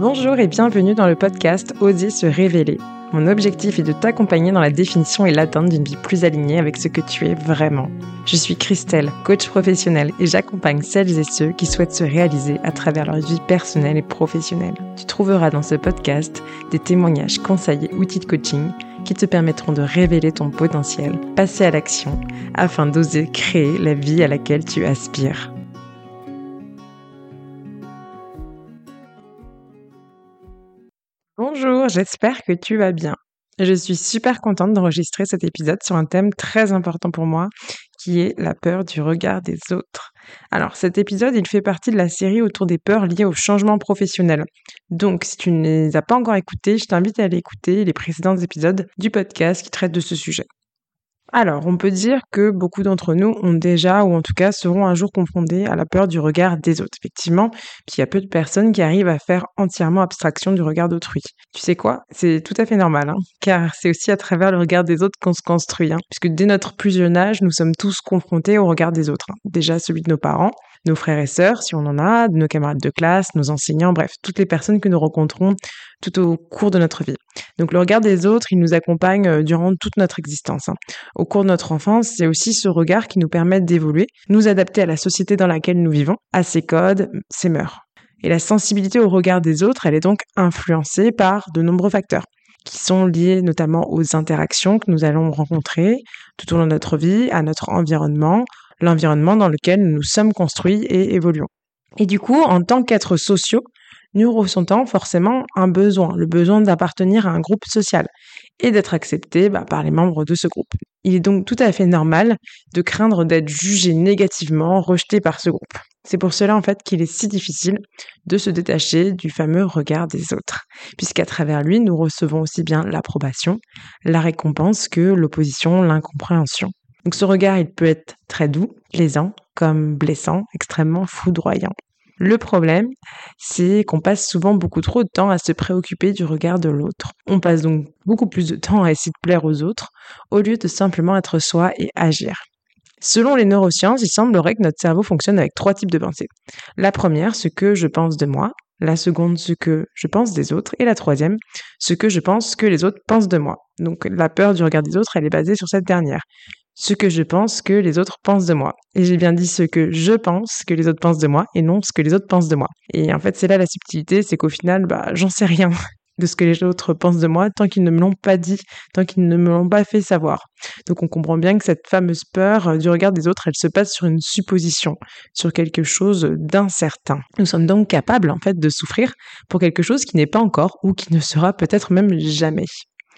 Bonjour et bienvenue dans le podcast Oser se révéler. Mon objectif est de t'accompagner dans la définition et l'atteinte d'une vie plus alignée avec ce que tu es vraiment. Je suis Christelle, coach professionnelle et j'accompagne celles et ceux qui souhaitent se réaliser à travers leur vie personnelle et professionnelle. Tu trouveras dans ce podcast des témoignages, conseils et outils de coaching qui te permettront de révéler ton potentiel, passer à l'action, afin d'oser créer la vie à laquelle tu aspires. Bonjour, j'espère que tu vas bien. Je suis super contente d'enregistrer cet épisode sur un thème très important pour moi, qui est la peur du regard des autres. Alors cet épisode, il fait partie de la série autour des peurs liées au changement professionnel. Donc si tu ne les as pas encore écoutés, je t'invite à aller écouter les précédents épisodes du podcast qui traitent de ce sujet. Alors, on peut dire que beaucoup d'entre nous ont déjà, ou en tout cas seront un jour confrontés à la peur du regard des autres, effectivement, puis il y a peu de personnes qui arrivent à faire entièrement abstraction du regard d'autrui. Tu sais quoi? C'est tout à fait normal, hein, car c'est aussi à travers le regard des autres qu'on se construit, hein, puisque dès notre plus jeune âge, nous sommes tous confrontés au regard des autres. Hein. Déjà celui de nos parents, nos frères et sœurs, si on en a, nos camarades de classe, nos enseignants, bref, toutes les personnes que nous rencontrons tout au cours de notre vie. Donc le regard des autres, il nous accompagne euh, durant toute notre existence. Hein. Au cours de notre enfance, c'est aussi ce regard qui nous permet d'évoluer, nous adapter à la société dans laquelle nous vivons, à ses codes, ses mœurs. Et la sensibilité au regard des autres, elle est donc influencée par de nombreux facteurs qui sont liés notamment aux interactions que nous allons rencontrer tout au long de notre vie, à notre environnement, l'environnement dans lequel nous sommes construits et évoluons. Et du coup, en tant qu'êtres sociaux, nous ressentons forcément un besoin, le besoin d'appartenir à un groupe social et d'être accepté bah, par les membres de ce groupe. Il est donc tout à fait normal de craindre d'être jugé négativement, rejeté par ce groupe. C'est pour cela en fait qu'il est si difficile de se détacher du fameux regard des autres, puisqu'à travers lui, nous recevons aussi bien l'approbation, la récompense que l'opposition, l'incompréhension. Donc ce regard, il peut être très doux, plaisant, comme blessant, extrêmement foudroyant. Le problème, c'est qu'on passe souvent beaucoup trop de temps à se préoccuper du regard de l'autre. On passe donc beaucoup plus de temps à essayer de plaire aux autres au lieu de simplement être soi et agir. Selon les neurosciences, il semblerait que notre cerveau fonctionne avec trois types de pensées. La première, ce que je pense de moi. La seconde, ce que je pense des autres. Et la troisième, ce que je pense que les autres pensent de moi. Donc la peur du regard des autres, elle est basée sur cette dernière ce que je pense que les autres pensent de moi. Et j'ai bien dit ce que je pense que les autres pensent de moi et non ce que les autres pensent de moi. Et en fait, c'est là la subtilité, c'est qu'au final, bah, j'en sais rien de ce que les autres pensent de moi tant qu'ils ne me l'ont pas dit, tant qu'ils ne me l'ont pas fait savoir. Donc on comprend bien que cette fameuse peur euh, du regard des autres, elle se passe sur une supposition, sur quelque chose d'incertain. Nous sommes donc capables en fait de souffrir pour quelque chose qui n'est pas encore ou qui ne sera peut-être même jamais.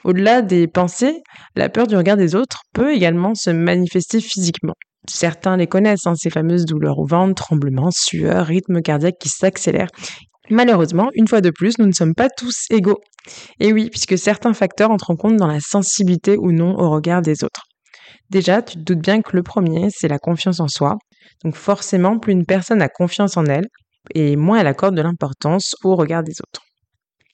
Au-delà des pensées, la peur du regard des autres peut également se manifester physiquement. Certains les connaissent, hein, ces fameuses douleurs au ventre, tremblements, sueur, rythme cardiaque qui s'accélère. Malheureusement, une fois de plus, nous ne sommes pas tous égaux. Et oui, puisque certains facteurs entrent en compte dans la sensibilité ou non au regard des autres. Déjà, tu te doutes bien que le premier, c'est la confiance en soi. Donc forcément, plus une personne a confiance en elle, et moins elle accorde de l'importance au regard des autres.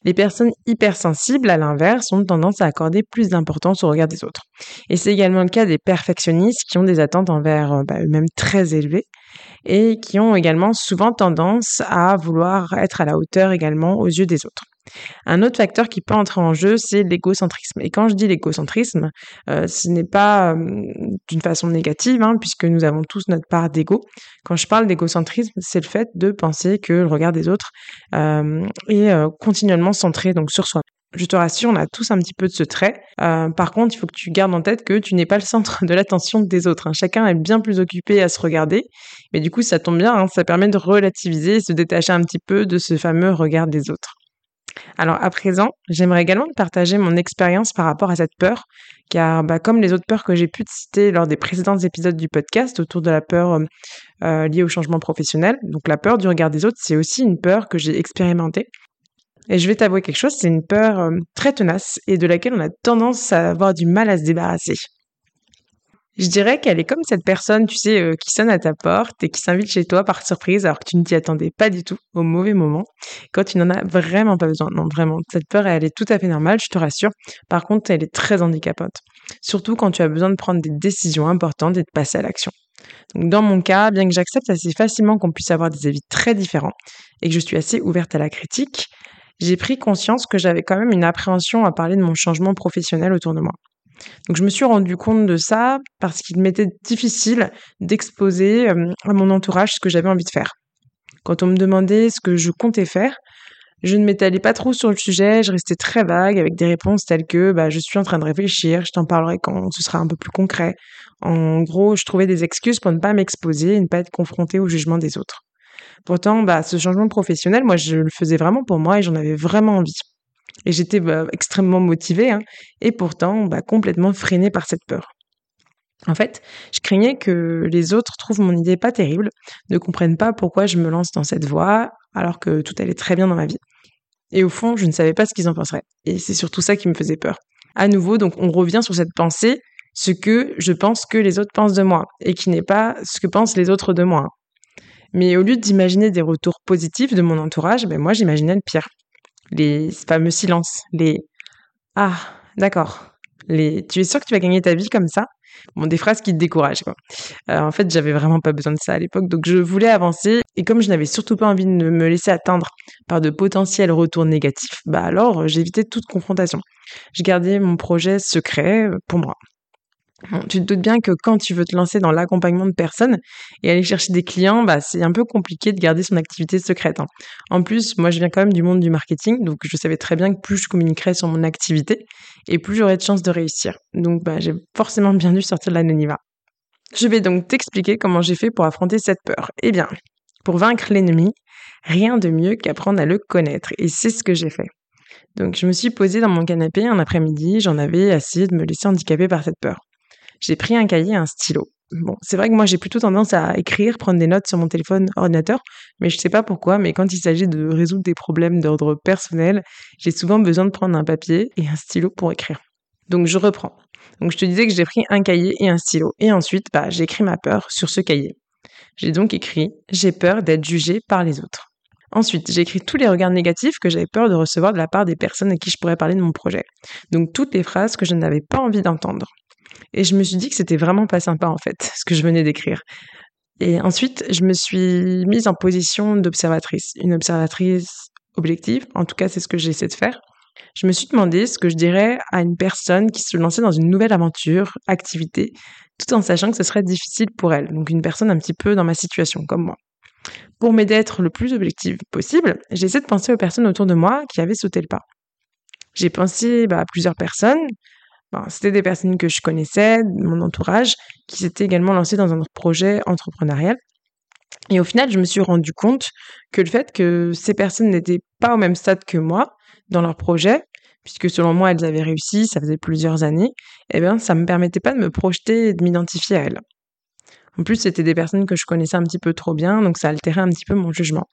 Les personnes hypersensibles, à l'inverse, ont tendance à accorder plus d'importance au regard des autres. Et c'est également le cas des perfectionnistes qui ont des attentes envers euh, bah, eux-mêmes très élevées et qui ont également souvent tendance à vouloir être à la hauteur également aux yeux des autres. Un autre facteur qui peut entrer en jeu, c'est l'égocentrisme. Et quand je dis l'égocentrisme, euh, ce n'est pas euh, d'une façon négative, hein, puisque nous avons tous notre part d'ego. Quand je parle d'égocentrisme, c'est le fait de penser que le regard des autres euh, est continuellement centré donc sur soi. Je te rassure, on a tous un petit peu de ce trait. par contre, il faut que tu gardes en tête que tu n'es pas le centre de l'attention des autres. Hein. Chacun est bien plus occupé à se regarder. Mais du coup, ça tombe bien, hein, ça permet de relativiser et se détacher un petit peu de ce fameux regard des autres. Alors à présent, j'aimerais également partager mon expérience par rapport à cette peur, car bah, comme les autres peurs que j'ai pu citer lors des précédents épisodes du podcast autour de la peur euh, euh, liée au changement professionnel, donc la peur du regard des autres, c'est aussi une peur que j'ai expérimentée. Et je vais t'avouer quelque chose, c'est une peur euh, très tenace et de laquelle on a tendance à avoir du mal à se débarrasser. Je dirais qu'elle est comme cette personne, tu sais, euh, qui sonne à ta porte et qui s'invite chez toi par surprise alors que tu ne t'y attendais pas du tout au mauvais moment, quand tu n'en as vraiment pas besoin. Non, vraiment, cette peur, elle est tout à fait normale, je te rassure. Par contre, elle est très handicapante. Surtout quand tu as besoin de prendre des décisions importantes et de passer à l'action. Donc dans mon cas, bien que j'accepte assez facilement qu'on puisse avoir des avis très différents et que je suis assez ouverte à la critique, j'ai pris conscience que j'avais quand même une appréhension à parler de mon changement professionnel autour de moi. Donc je me suis rendu compte de ça parce qu'il m'était difficile d'exposer euh, à mon entourage ce que j'avais envie de faire. Quand on me demandait ce que je comptais faire, je ne m'étalais pas trop sur le sujet, je restais très vague avec des réponses telles que bah, je suis en train de réfléchir, je t'en parlerai quand ce sera un peu plus concret. En gros, je trouvais des excuses pour ne pas m'exposer et ne pas être confrontée au jugement des autres. Pourtant, bah, ce changement professionnel, moi, je le faisais vraiment pour moi et j'en avais vraiment envie. Et j'étais bah, extrêmement motivée, hein, et pourtant bah, complètement freinée par cette peur. En fait, je craignais que les autres trouvent mon idée pas terrible, ne comprennent pas pourquoi je me lance dans cette voie, alors que tout allait très bien dans ma vie. Et au fond, je ne savais pas ce qu'ils en penseraient. Et c'est surtout ça qui me faisait peur. À nouveau, donc, on revient sur cette pensée, ce que je pense que les autres pensent de moi, et qui n'est pas ce que pensent les autres de moi. Mais au lieu d'imaginer des retours positifs de mon entourage, ben moi j'imaginais le pire. Les fameux silences, les Ah, d'accord. Les Tu es sûr que tu vas gagner ta vie comme ça? Bon, des phrases qui te découragent, quoi. Euh, en fait, j'avais vraiment pas besoin de ça à l'époque, donc je voulais avancer, et comme je n'avais surtout pas envie de me laisser atteindre par de potentiels retours négatifs, bah alors j'évitais toute confrontation. Je gardais mon projet secret pour moi tu te doutes bien que quand tu veux te lancer dans l'accompagnement de personnes et aller chercher des clients, bah, c'est un peu compliqué de garder son activité secrète. Hein. En plus, moi, je viens quand même du monde du marketing, donc je savais très bien que plus je communiquerais sur mon activité et plus j'aurais de chances de réussir. Donc, bah, j'ai forcément bien dû sortir de l'anonymat. Je vais donc t'expliquer comment j'ai fait pour affronter cette peur. Eh bien, pour vaincre l'ennemi, rien de mieux qu'apprendre à le connaître. Et c'est ce que j'ai fait. Donc, je me suis posée dans mon canapé un après-midi, j'en avais assez de me laisser handicaper par cette peur j'ai pris un cahier et un stylo. Bon, c'est vrai que moi j'ai plutôt tendance à écrire, prendre des notes sur mon téléphone ordinateur, mais je sais pas pourquoi, mais quand il s'agit de résoudre des problèmes d'ordre personnel, j'ai souvent besoin de prendre un papier et un stylo pour écrire. Donc je reprends. Donc je te disais que j'ai pris un cahier et un stylo et ensuite bah j'ai écrit ma peur sur ce cahier. J'ai donc écrit j'ai peur d'être jugé par les autres. Ensuite, j'ai écrit tous les regards négatifs que j'avais peur de recevoir de la part des personnes à qui je pourrais parler de mon projet. Donc toutes les phrases que je n'avais pas envie d'entendre. Et je me suis dit que c'était vraiment pas sympa, en fait, ce que je venais d'écrire. Et ensuite, je me suis mise en position d'observatrice, une observatrice objective. En tout cas, c'est ce que j'essaie de faire. Je me suis demandé ce que je dirais à une personne qui se lançait dans une nouvelle aventure, activité, tout en sachant que ce serait difficile pour elle. Donc une personne un petit peu dans ma situation, comme moi. Pour m'aider à être le plus objective possible, j'ai essayé de penser aux personnes autour de moi qui avaient sauté le pas. J'ai pensé bah, à plusieurs personnes, c'était des personnes que je connaissais, mon entourage, qui s'étaient également lancées dans un projet entrepreneurial. Et au final, je me suis rendu compte que le fait que ces personnes n'étaient pas au même stade que moi dans leur projet, puisque selon moi, elles avaient réussi, ça faisait plusieurs années, eh bien, ça me permettait pas de me projeter et de m'identifier à elles. En plus, c'était des personnes que je connaissais un petit peu trop bien, donc ça altérait un petit peu mon jugement.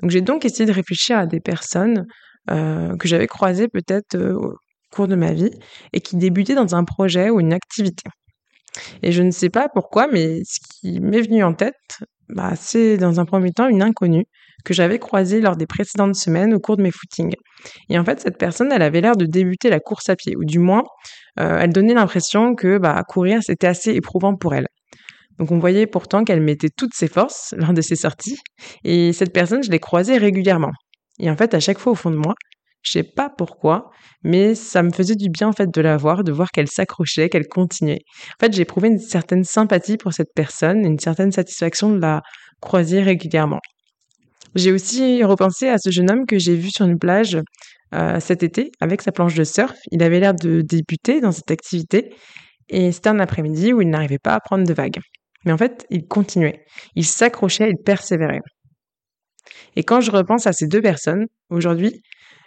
Donc j'ai donc essayé de réfléchir à des personnes euh, que j'avais croisées peut-être euh, cours de ma vie et qui débutait dans un projet ou une activité. Et je ne sais pas pourquoi, mais ce qui m'est venu en tête, bah, c'est dans un premier temps une inconnue que j'avais croisée lors des précédentes semaines au cours de mes footings. Et en fait, cette personne, elle avait l'air de débuter la course à pied, ou du moins, euh, elle donnait l'impression que bah, courir, c'était assez éprouvant pour elle. Donc on voyait pourtant qu'elle mettait toutes ses forces lors de ses sorties, et cette personne, je l'ai croisée régulièrement. Et en fait, à chaque fois au fond de moi, je sais pas pourquoi, mais ça me faisait du bien en fait de la voir, de voir qu'elle s'accrochait, qu'elle continuait. En fait, j'ai éprouvé une certaine sympathie pour cette personne, une certaine satisfaction de la croiser régulièrement. J'ai aussi repensé à ce jeune homme que j'ai vu sur une plage euh, cet été avec sa planche de surf. Il avait l'air de débuter dans cette activité et c'était un après-midi où il n'arrivait pas à prendre de vagues. Mais en fait, il continuait, il s'accrochait, il persévérait. Et quand je repense à ces deux personnes, aujourd'hui,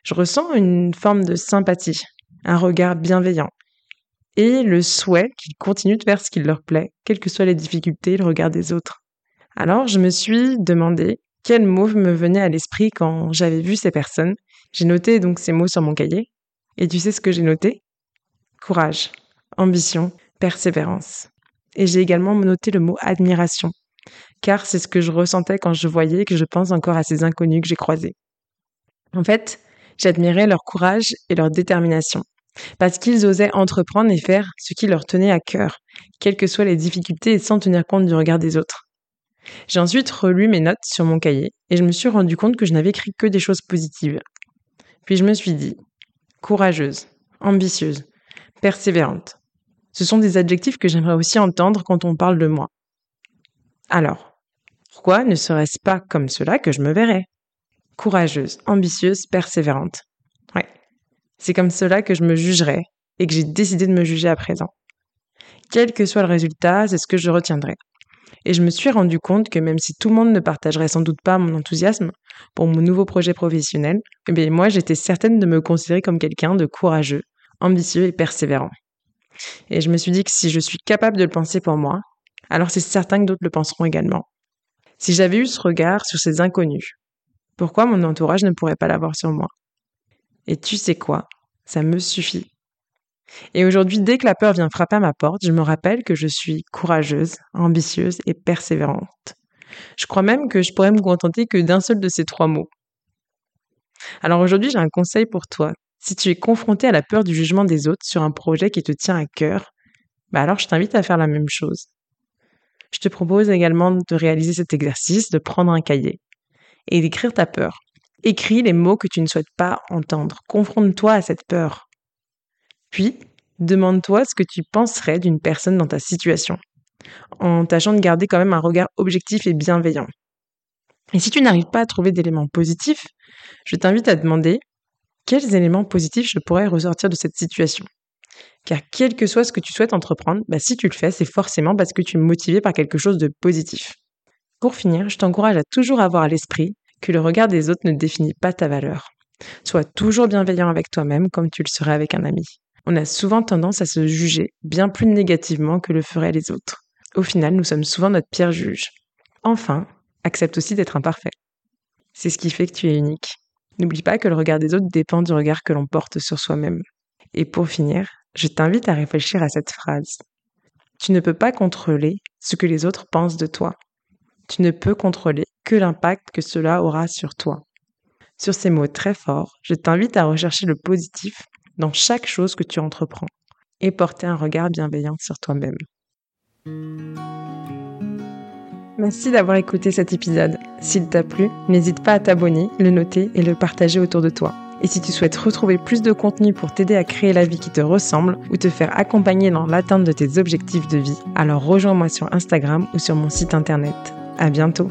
je ressens une forme de sympathie, un regard bienveillant et le souhait qu'ils continuent de faire ce qui leur plaît, quelles que soient les difficultés le regard des autres. Alors je me suis demandé quels mots me venaient à l'esprit quand j'avais vu ces personnes. J'ai noté donc ces mots sur mon cahier. Et tu sais ce que j'ai noté? Courage, ambition, persévérance. Et j'ai également noté le mot admiration, car c'est ce que je ressentais quand je voyais et que je pense encore à ces inconnus que j'ai croisés. En fait, J'admirais leur courage et leur détermination, parce qu'ils osaient entreprendre et faire ce qui leur tenait à cœur, quelles que soient les difficultés et sans tenir compte du regard des autres. J'ai ensuite relu mes notes sur mon cahier et je me suis rendu compte que je n'avais écrit que des choses positives. Puis je me suis dit, courageuse, ambitieuse, persévérante. Ce sont des adjectifs que j'aimerais aussi entendre quand on parle de moi. Alors, pourquoi ne serait-ce pas comme cela que je me verrais? Courageuse, ambitieuse, persévérante. Ouais, c'est comme cela que je me jugerais et que j'ai décidé de me juger à présent. Quel que soit le résultat, c'est ce que je retiendrai. Et je me suis rendu compte que même si tout le monde ne partagerait sans doute pas mon enthousiasme pour mon nouveau projet professionnel, eh moi j'étais certaine de me considérer comme quelqu'un de courageux, ambitieux et persévérant. Et je me suis dit que si je suis capable de le penser pour moi, alors c'est certain que d'autres le penseront également. Si j'avais eu ce regard sur ces inconnus, pourquoi mon entourage ne pourrait pas l'avoir sur moi? Et tu sais quoi? Ça me suffit. Et aujourd'hui, dès que la peur vient frapper à ma porte, je me rappelle que je suis courageuse, ambitieuse et persévérante. Je crois même que je pourrais me contenter que d'un seul de ces trois mots. Alors aujourd'hui, j'ai un conseil pour toi. Si tu es confronté à la peur du jugement des autres sur un projet qui te tient à cœur, bah alors je t'invite à faire la même chose. Je te propose également de réaliser cet exercice, de prendre un cahier et d'écrire ta peur. Écris les mots que tu ne souhaites pas entendre. Confronte-toi à cette peur. Puis, demande-toi ce que tu penserais d'une personne dans ta situation, en tâchant de garder quand même un regard objectif et bienveillant. Et si tu n'arrives pas à trouver d'éléments positifs, je t'invite à demander quels éléments positifs je pourrais ressortir de cette situation. Car quel que soit ce que tu souhaites entreprendre, bah, si tu le fais, c'est forcément parce que tu es motivé par quelque chose de positif. Pour finir, je t'encourage à toujours avoir à l'esprit que le regard des autres ne définit pas ta valeur. Sois toujours bienveillant avec toi-même comme tu le serais avec un ami. On a souvent tendance à se juger bien plus négativement que le feraient les autres. Au final, nous sommes souvent notre pire juge. Enfin, accepte aussi d'être imparfait. C'est ce qui fait que tu es unique. N'oublie pas que le regard des autres dépend du regard que l'on porte sur soi-même. Et pour finir, je t'invite à réfléchir à cette phrase. Tu ne peux pas contrôler ce que les autres pensent de toi. Tu ne peux contrôler que l'impact que cela aura sur toi. Sur ces mots très forts, je t'invite à rechercher le positif dans chaque chose que tu entreprends et porter un regard bienveillant sur toi-même. Merci d'avoir écouté cet épisode. S'il t'a plu, n'hésite pas à t'abonner, le noter et le partager autour de toi. Et si tu souhaites retrouver plus de contenu pour t'aider à créer la vie qui te ressemble ou te faire accompagner dans l'atteinte de tes objectifs de vie, alors rejoins-moi sur Instagram ou sur mon site internet. À bientôt!